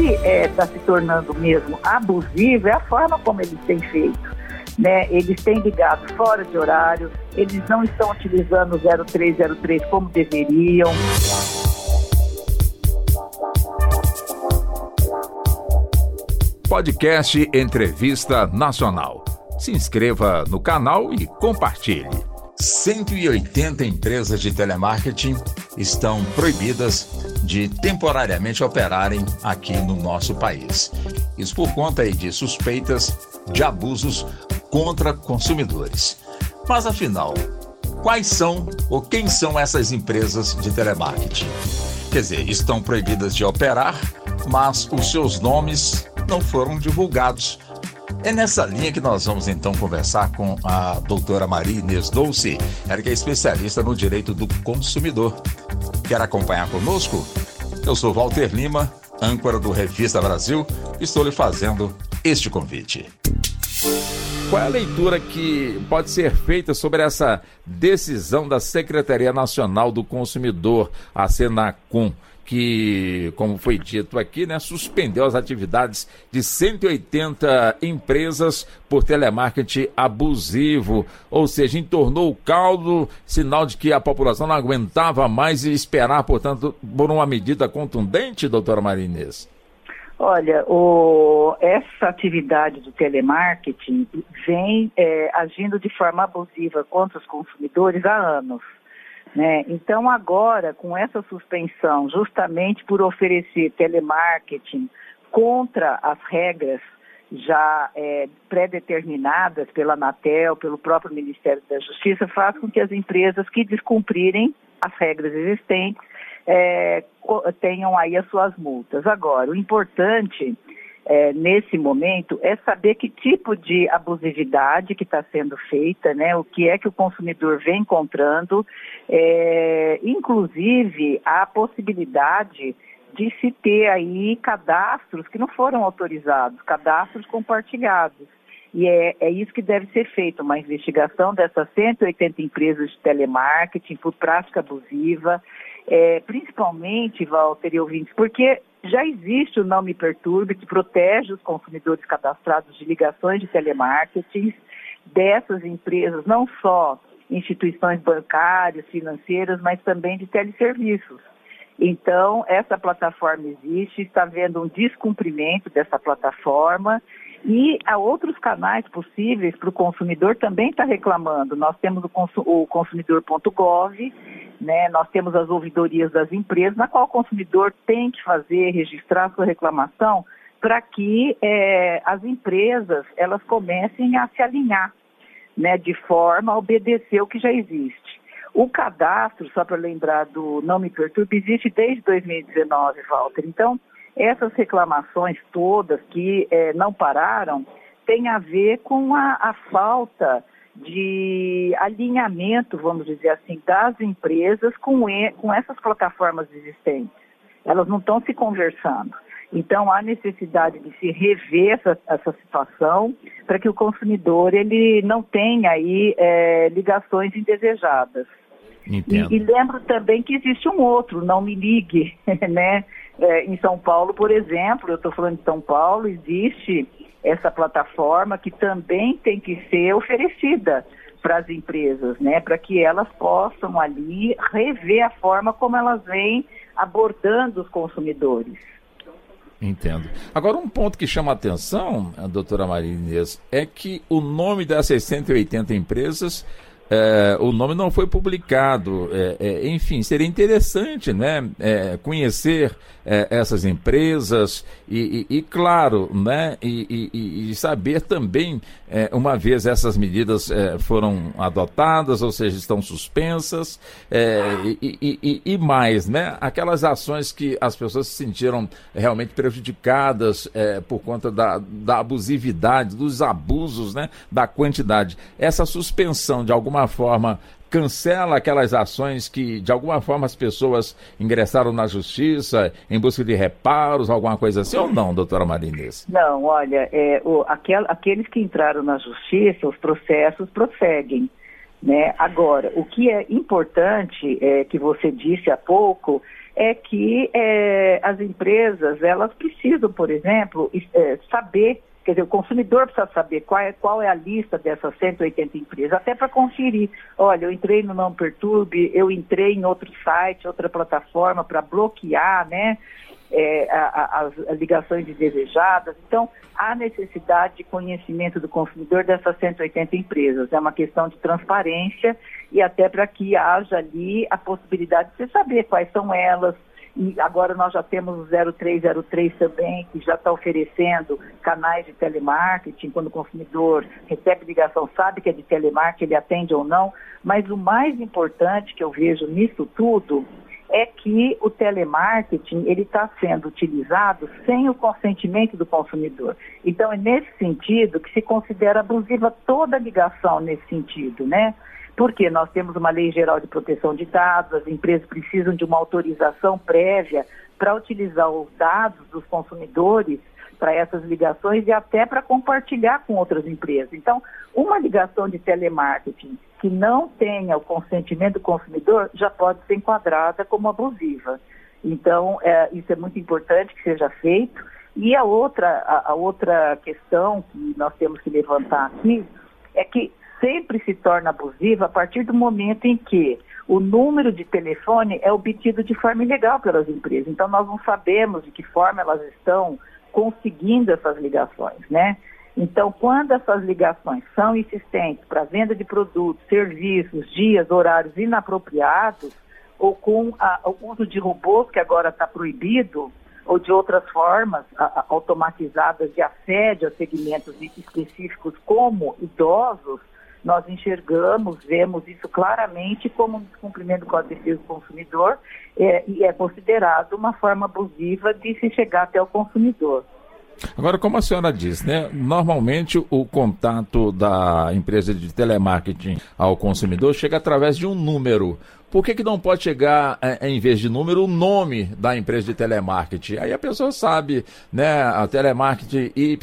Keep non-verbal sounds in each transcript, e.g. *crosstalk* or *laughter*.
está é, se tornando mesmo abusivo é a forma como eles têm feito. Né? Eles têm ligado fora de horário, eles não estão utilizando o 0303 como deveriam. Podcast Entrevista Nacional. Se inscreva no canal e compartilhe. 180 empresas de telemarketing estão proibidas de temporariamente operarem aqui no nosso país. Isso por conta de suspeitas de abusos contra consumidores. Mas afinal, quais são ou quem são essas empresas de telemarketing? Quer dizer, estão proibidas de operar, mas os seus nomes não foram divulgados. É nessa linha que nós vamos então conversar com a doutora Maria Inês Dolce, ela que é especialista no direito do consumidor. Quer acompanhar conosco? Eu sou Walter Lima, âncora do Revista Brasil, e estou lhe fazendo este convite. Qual é a leitura que pode ser feita sobre essa decisão da Secretaria Nacional do Consumidor, a Senacom? Que, como foi dito aqui, né, suspendeu as atividades de 180 empresas por telemarketing abusivo, ou seja, entornou o caldo, sinal de que a população não aguentava mais e esperar, portanto, por uma medida contundente, doutora Marinês. Olha, o, essa atividade do telemarketing vem é, agindo de forma abusiva contra os consumidores há anos. Né? Então, agora, com essa suspensão, justamente por oferecer telemarketing contra as regras já é, pré-determinadas pela Anatel, pelo próprio Ministério da Justiça, faz com que as empresas que descumprirem as regras existentes é, tenham aí as suas multas. Agora, o importante é, nesse momento é saber que tipo de abusividade que está sendo feita, né? O que é que o consumidor vem encontrando, é, inclusive a possibilidade de se ter aí cadastros que não foram autorizados, cadastros compartilhados. E é, é, isso que deve ser feito, uma investigação dessas 180 empresas de telemarketing por prática abusiva, é, principalmente, Walter e ouvintes, porque já existe o Não Me Perturbe, que protege os consumidores cadastrados de ligações de telemarketing dessas empresas, não só instituições bancárias, financeiras, mas também de teleserviços. Então, essa plataforma existe, está havendo um descumprimento dessa plataforma e há outros canais possíveis para o consumidor também estar tá reclamando. Nós temos o, consumidor.gov, né? nós temos as ouvidorias das empresas, na qual o consumidor tem que fazer, registrar sua reclamação para que é, as empresas elas comecem a se alinhar, né? de forma a obedecer o que já existe. O cadastro, só para lembrar do Não Me Perturbe, existe desde 2019, Walter. Então, essas reclamações todas que é, não pararam têm a ver com a, a falta de alinhamento, vamos dizer assim, das empresas com, com essas plataformas existentes. Elas não estão se conversando. Então há necessidade de se rever essa, essa situação para que o consumidor ele não tenha aí é, ligações indesejadas. E, e, lembro também que existe um outro, não me ligue, *laughs* né? É, em São Paulo, por exemplo, eu estou falando de São Paulo, existe essa plataforma que também tem que ser oferecida para as empresas, né? Para que elas possam ali rever a forma como elas vêm abordando os consumidores. Entendo. Agora, um ponto que chama a atenção, a doutora Maria Inês, é que o nome dessas 180 empresas é, o nome não foi publicado. É, é, enfim, seria interessante né, é, conhecer é, essas empresas e, e, e, claro, né, e, e saber também, é, uma vez essas medidas foram adotadas, ou seja, estão suspensas, e, mais, né, aquelas ações que as pessoas se sentiram realmente prejudicadas por conta da, da abusividade, dos abusos, né, da quantidade. Essa suspensão, de alguma forma cancela aquelas ações que, de alguma forma, as pessoas ingressaram na justiça em busca de reparos, alguma coisa assim, ou não, doutora Marinês? Não, olha, é, o, aquel, aqueles que entraram na justiça, os processos prosseguem. Né? Agora, o que é importante, é, que você disse há pouco, é que é, as empresas elas precisam, por exemplo, é, saber, quer dizer, o consumidor precisa saber qual é, qual é a lista dessas 180 empresas, até para conferir. Olha, eu entrei no Não Perturbe, eu entrei em outro site, outra plataforma para bloquear, né? É, as ligações indesejadas. Então, há necessidade de conhecimento do consumidor dessas 180 empresas. É uma questão de transparência e até para que haja ali a possibilidade de você saber quais são elas. E agora nós já temos o 0303 também, que já está oferecendo canais de telemarketing, quando o consumidor recebe ligação, sabe que é de telemarketing, ele atende ou não. Mas o mais importante que eu vejo nisso tudo é que o telemarketing ele está sendo utilizado sem o consentimento do consumidor. Então é nesse sentido que se considera abusiva toda ligação nesse sentido, né? Porque nós temos uma lei geral de proteção de dados, as empresas precisam de uma autorização prévia para utilizar os dados dos consumidores para essas ligações e até para compartilhar com outras empresas. Então, uma ligação de telemarketing que não tenha o consentimento do consumidor já pode ser enquadrada como abusiva. Então, é, isso é muito importante que seja feito. E a outra, a, a outra questão que nós temos que levantar aqui é que sempre se torna abusiva a partir do momento em que o número de telefone é obtido de forma ilegal pelas empresas. Então, nós não sabemos de que forma elas estão conseguindo essas ligações, né? Então, quando essas ligações são insistentes para venda de produtos, serviços, dias, horários inapropriados, ou com a, o uso de robôs, que agora está proibido, ou de outras formas a, a, automatizadas de assédio a segmentos específicos como idosos, nós enxergamos, vemos isso claramente como um descumprimento do Código de Defesa do Consumidor é, e é considerado uma forma abusiva de se chegar até o consumidor. Agora, como a senhora diz, né? Normalmente o contato da empresa de telemarketing ao consumidor chega através de um número. Por que, que não pode chegar, é, em vez de número, o nome da empresa de telemarketing? Aí a pessoa sabe, né? A telemarketing Y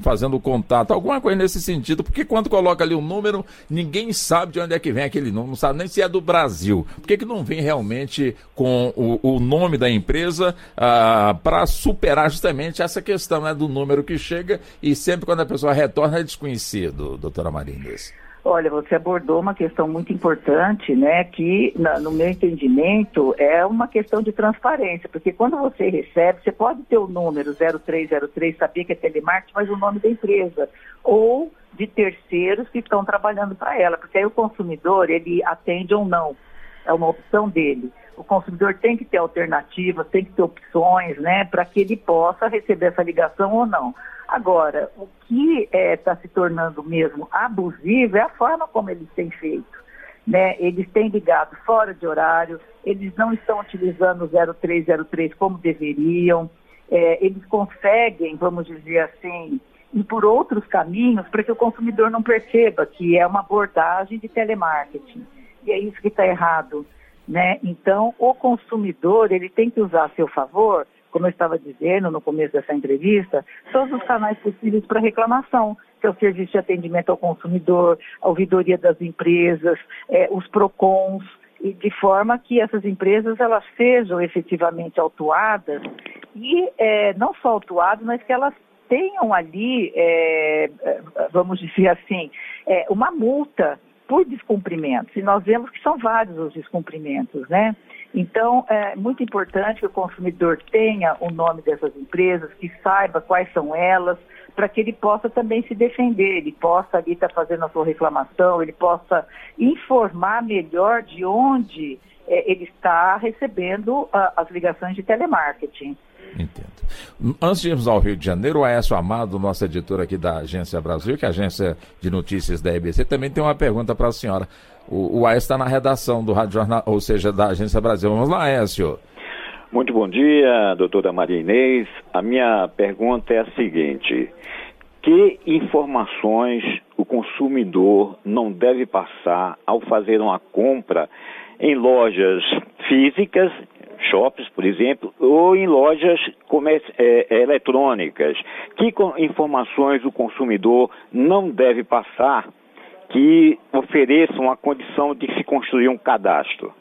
fazendo contato, alguma coisa nesse sentido. Porque quando coloca ali o um número, ninguém sabe de onde é que vem aquele número, não sabe nem se é do Brasil. Por que, que não vem realmente com o, o nome da empresa ah, para superar justamente essa questão né, do número que chega e sempre quando a pessoa retorna é desconhecido, doutora Marines? Olha, você abordou uma questão muito importante, né, que na, no meu entendimento é uma questão de transparência, porque quando você recebe, você pode ter o número 0303, saber que é telemarketing, mas o nome da empresa, ou de terceiros que estão trabalhando para ela, porque aí o consumidor, ele atende ou não, é uma opção dele. O consumidor tem que ter alternativas, tem que ter opções, né, para que ele possa receber essa ligação ou não. Agora, o que está é, tá se tornando mesmo abusivo é a forma como eles têm feito. Né? Eles têm ligado fora de horário, eles não estão utilizando o 0303 como deveriam, é, eles conseguem, vamos dizer assim, ir por outros caminhos para que o consumidor não perceba que é uma abordagem de telemarketing. E é isso que está errado. Né? Então, o consumidor ele tem que usar a seu favor como eu estava dizendo no começo dessa entrevista, todos os canais possíveis para reclamação, que é o serviço de atendimento ao consumidor, a ouvidoria das empresas, é, os PROCONs, e de forma que essas empresas elas sejam efetivamente autuadas e é, não só autuadas, mas que elas tenham ali, é, é vamos dizer assim, é, uma multa por descumprimentos. E nós vemos que são vários os descumprimentos, né? Então, é muito importante que o consumidor tenha o nome dessas empresas, que saiba quais são elas, para que ele possa também se defender, ele possa ali estar tá fazendo a sua reclamação, ele possa informar melhor de onde é, ele está recebendo a, as ligações de telemarketing. Entendo. Antes de irmos ao Rio de Janeiro, o Aécio Amado, nosso editor aqui da Agência Brasil, que é a agência de notícias da EBC, também tem uma pergunta para a senhora. O, o Aécio está na redação do Rádio Jornal, ou seja, da Agência Brasil. Vamos lá, Aécio. Muito bom dia, doutora Maria Inês. A minha pergunta é a seguinte: que informações o consumidor não deve passar ao fazer uma compra em lojas físicas shops, por exemplo, ou em lojas é, é, eletrônicas. Que informações o consumidor não deve passar que ofereçam a condição de se construir um cadastro?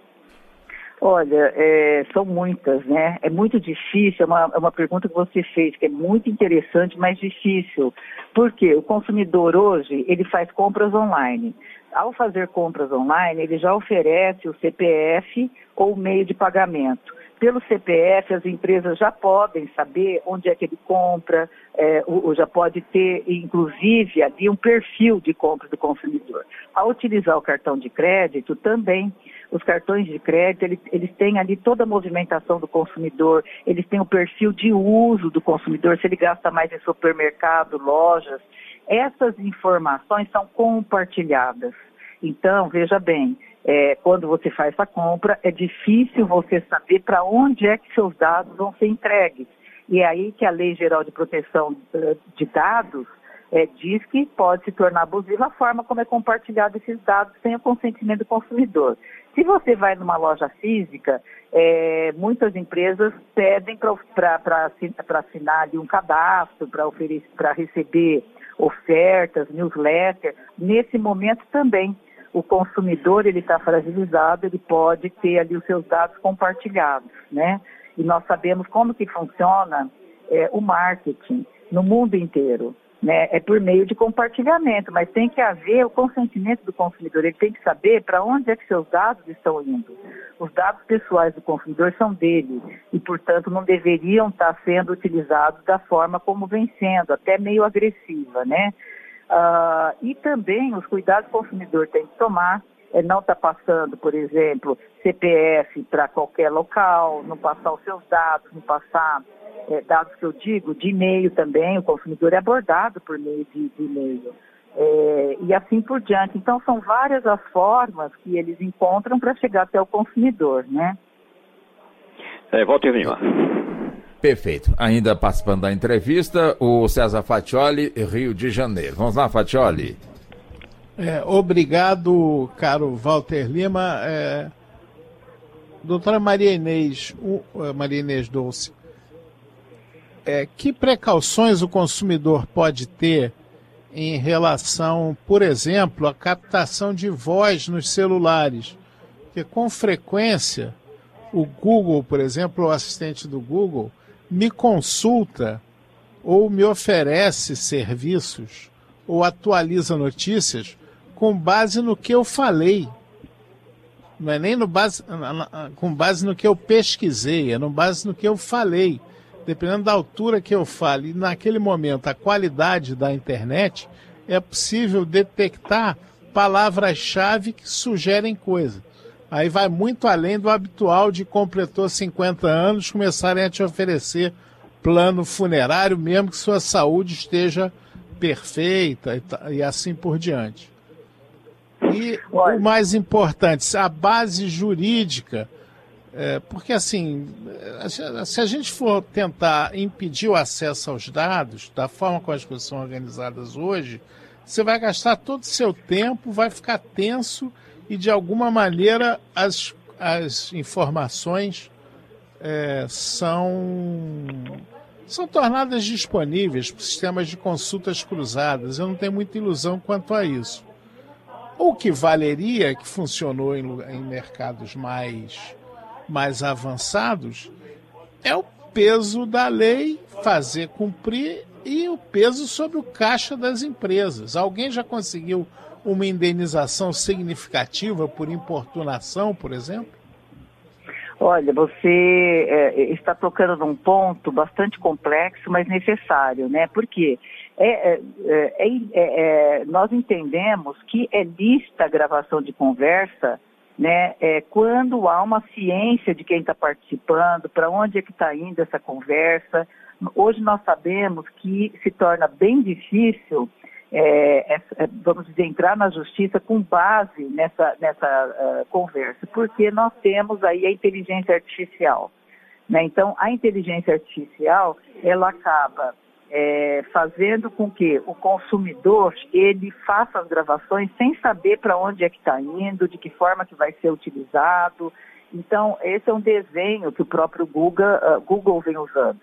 Olha, é, são muitas, né? É muito difícil, é uma, é uma pergunta que você fez, que é muito interessante, mas difícil. Porque o consumidor hoje, ele faz compras online. Ao fazer compras online, ele já oferece o CPF ou meio de pagamento pelo CPF, as empresas já podem saber onde é que ele compra, é, ou, já pode ter, inclusive, ali um perfil de compra do consumidor. Ao utilizar o cartão de crédito, também os cartões de crédito, eles, eles, têm ali toda a movimentação do consumidor, eles têm o perfil de uso do consumidor, se ele gasta mais em supermercado, lojas. Essas informações são compartilhadas. Então, veja bem, é, quando você faz essa compra, é difícil você saber para onde é que seus dados vão ser entregues. E é aí que a Lei Geral de Proteção uh, de Dados é, diz que pode se tornar abusiva a forma como é compartilhado esses dados sem o consentimento do consumidor. Se você vai numa loja física, é, muitas empresas pedem para assinar um cadastro, para receber ofertas, newsletter. Nesse momento também o consumidor ele está fragilizado, ele pode ter ali os seus dados compartilhados, né? E nós sabemos como que funciona é, o marketing no mundo inteiro, né? É por meio de compartilhamento, mas tem que haver o consentimento do consumidor. Ele tem que saber para onde é que seus dados estão indo. Os dados pessoais do consumidor são dele e, portanto, não deveriam estar sendo utilizados da forma como vem sendo, até meio agressiva, né? Uh, e também os cuidados que o consumidor tem que tomar é não estar tá passando, por exemplo, CPF para qualquer local, não passar os seus dados, não passar é, dados que eu digo, de e-mail também, o consumidor é abordado por meio de, de e-mail. É, e assim por diante. Então, são várias as formas que eles encontram para chegar até o consumidor, né? É, Walter Lima. Perfeito. Ainda participando da entrevista, o César Fatioli, Rio de Janeiro. Vamos lá, Fatioli. É, obrigado, caro Walter Lima. É, doutora Maria Inês, uh, Maria Inês Dolce, é, que precauções o consumidor pode ter em relação, por exemplo, à captação de voz nos celulares? Porque com frequência o Google, por exemplo, o assistente do Google, me consulta ou me oferece serviços ou atualiza notícias com base no que eu falei. Não é nem no base, com base no que eu pesquisei, é no base no que eu falei. Dependendo da altura que eu fale e naquele momento a qualidade da internet, é possível detectar palavras-chave que sugerem coisas. Aí vai muito além do habitual de completou 50 anos começarem a te oferecer plano funerário, mesmo que sua saúde esteja perfeita e, e assim por diante. E o mais importante, a base jurídica, é, porque assim, se a gente for tentar impedir o acesso aos dados, da forma como as coisas são organizadas hoje, você vai gastar todo o seu tempo, vai ficar tenso e de alguma maneira as, as informações é, são, são tornadas disponíveis por sistemas de consultas cruzadas. Eu não tenho muita ilusão quanto a isso. O que valeria, que funcionou em, em mercados mais, mais avançados, é o peso da lei fazer cumprir e o peso sobre o caixa das empresas. Alguém já conseguiu uma indenização significativa por importunação, por exemplo? Olha, você é, está tocando num ponto bastante complexo, mas necessário, né? Porque é, é, é, é, é nós entendemos que é lista a gravação de conversa, né? quando há uma ciência de quem está participando, para onde é que está indo essa conversa. Hoje nós sabemos que se torna bem difícil é, é, é, vamos dizer, entrar na justiça com base nessa, nessa uh, conversa, porque nós temos aí a inteligência artificial. Né? Então, a inteligência artificial, ela acaba é, fazendo com que o consumidor, ele faça as gravações sem saber para onde é que está indo, de que forma que vai ser utilizado. Então, esse é um desenho que o próprio Google, uh, Google vem usando.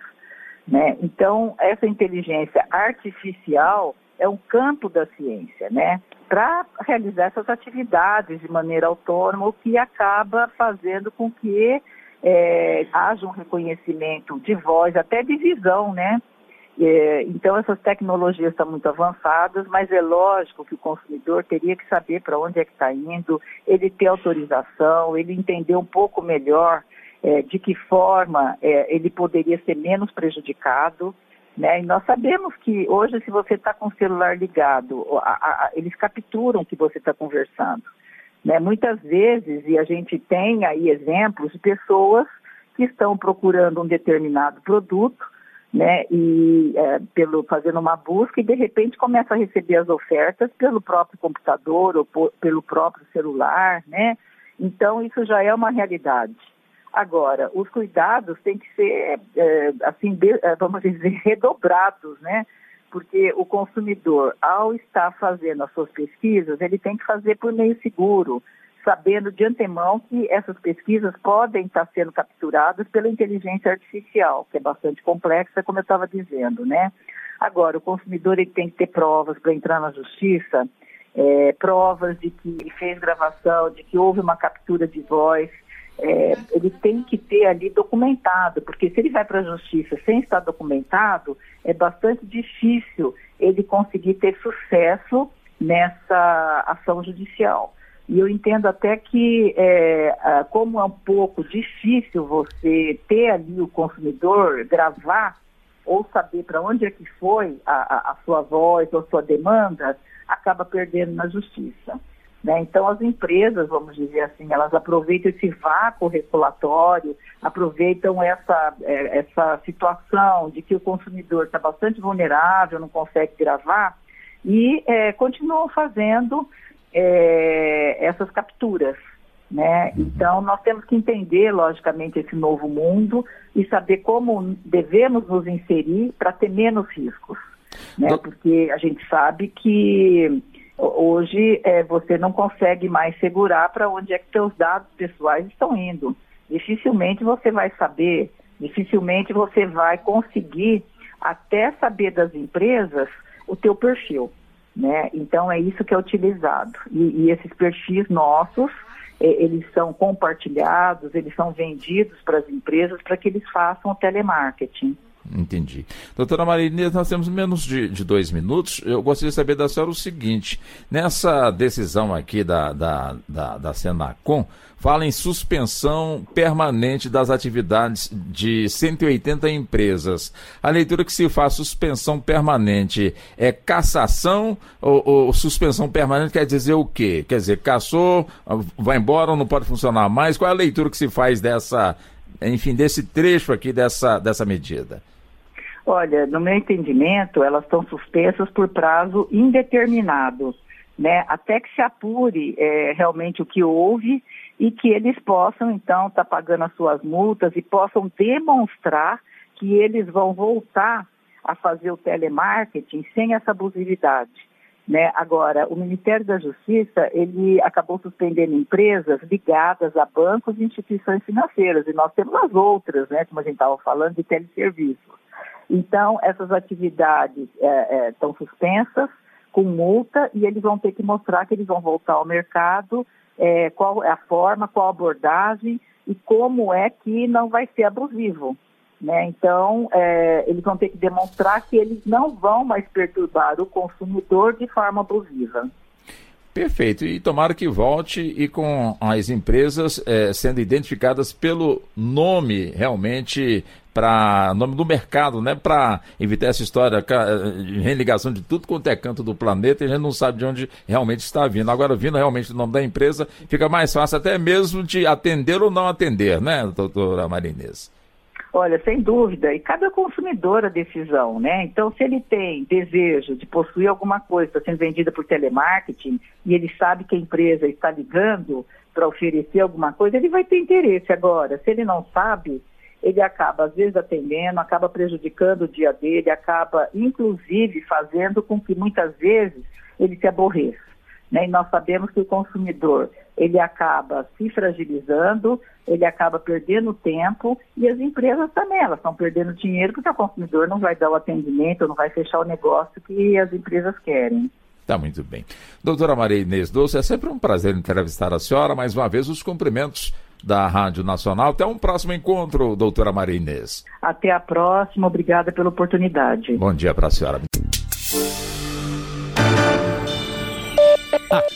Né? Então, essa inteligência artificial, é um campo da ciência, né? Para realizar essas atividades de maneira autônoma, o que acaba fazendo com que é, haja um reconhecimento de voz, até de visão, né? É, então, essas tecnologias estão muito avançadas, mas é lógico que o consumidor teria que saber para onde é que está indo, ele ter autorização, ele entender um pouco melhor é, de que forma é, ele poderia ser menos prejudicado. Né? E nós sabemos que hoje, se você está com o celular ligado, a, a, eles capturam que você está conversando. Né? Muitas vezes, e a gente tem aí exemplos de pessoas que estão procurando um determinado produto, né, e é, pelo fazendo uma busca e de repente começa a receber as ofertas pelo próprio computador ou por, pelo próprio celular, né? Então isso já é uma realidade. Agora, os cuidados têm que ser, é, assim, de, é, vamos dizer, *laughs* redobrados, né? Porque o consumidor, ao estar fazendo as suas pesquisas, ele tem que fazer por meio seguro, sabendo de antemão que essas pesquisas podem estar sendo capturadas pela inteligência artificial, que é bastante complexa, como eu estava dizendo, né? Agora, o consumidor ele tem que ter provas para entrar na justiça, é, provas de que ele fez gravação, de que houve uma captura de voz, é, ele tem que ter ali documentado, porque se ele vai para a justiça sem estar documentado, é bastante difícil ele conseguir ter sucesso nessa ação judicial. E eu entendo até que, é, como é um pouco difícil você ter ali o consumidor gravar ou saber para onde é que foi a, a, sua voz ou sua demanda, acaba perdendo na justiça. Né? Então, as empresas, vamos dizer assim, elas aproveitam esse vácuo regulatório, aproveitam essa, é, essa situação de que o consumidor está bastante vulnerável, não consegue gravar, e é, continuam fazendo é, essas capturas. Né? Uhum. Então, nós temos que entender, logicamente, esse novo mundo e saber como devemos nos inserir para ter menos riscos. Né? Porque a gente sabe que hoje é, você não consegue mais segurar para onde é que seus dados pessoais estão indo. Dificilmente você vai saber, dificilmente você vai conseguir até saber das empresas o teu perfil. Né? Então é isso que é utilizado. E, e esses perfis nossos, é, eles são compartilhados, eles são vendidos para as empresas para que eles façam o telemarketing. Entendi. Doutora Marinês, nós temos menos de, de, dois minutos. Eu gostaria de saber da senhora o seguinte: nessa decisão aqui da, da, da, da Senacom, fala em suspensão permanente das atividades de 180 empresas. A leitura que se faz suspensão permanente é cassação ou, ou suspensão permanente quer dizer o quê? Quer dizer, caçou, vai embora ou não pode funcionar mais? Qual é a leitura que se faz dessa, enfim, desse trecho aqui dessa, dessa medida? Olha, no meu entendimento, elas estão suspensas por prazo indeterminado, né? Até que se apure é, realmente o que houve e que eles possam, então, estar tá pagando as suas multas e possam demonstrar que eles vão voltar a fazer o telemarketing sem essa abusividade. Né? Agora, o Ministério da Justiça, ele acabou suspendendo empresas ligadas a bancos e instituições financeiras, e nós temos as outras, né, como a gente estava falando, de teleserviços. Então, essas atividades estão é, é, suspensas, com multa, e eles vão ter que mostrar que eles vão voltar ao mercado é, qual é a forma, qual a abordagem e como é que não vai ser abusivo. Né? Então, é, eles vão ter que demonstrar que eles não vão mais perturbar o consumidor de forma abusiva. Perfeito. E tomara que volte e com as empresas é, sendo identificadas pelo nome realmente para nome do mercado, né? Para evitar essa história de religação de tudo quanto é canto do planeta e a gente não sabe de onde realmente está vindo. Agora, vindo realmente o nome da empresa, fica mais fácil até mesmo de atender ou não atender, né, doutora Marinês? Olha, sem dúvida, e cada consumidor a decisão, né? Então, se ele tem desejo de possuir alguma coisa, está sendo vendida por telemarketing, e ele sabe que a empresa está ligando para oferecer alguma coisa, ele vai ter interesse. Agora, se ele não sabe, ele acaba, às vezes, atendendo, acaba prejudicando o dia dele, acaba, inclusive, fazendo com que muitas vezes ele se aborreça. Né? E nós sabemos que o consumidor ele acaba se fragilizando, ele acaba perdendo tempo e as empresas também, elas estão perdendo dinheiro porque o consumidor não vai dar o atendimento, não vai fechar o negócio que as empresas querem. Tá muito bem. Doutora Maria Inês Doce, é sempre um prazer entrevistar a senhora. Mais uma vez, os cumprimentos da Rádio Nacional. Até um próximo encontro, doutora Maria Inês. Até a próxima, obrigada pela oportunidade. Bom dia para a senhora.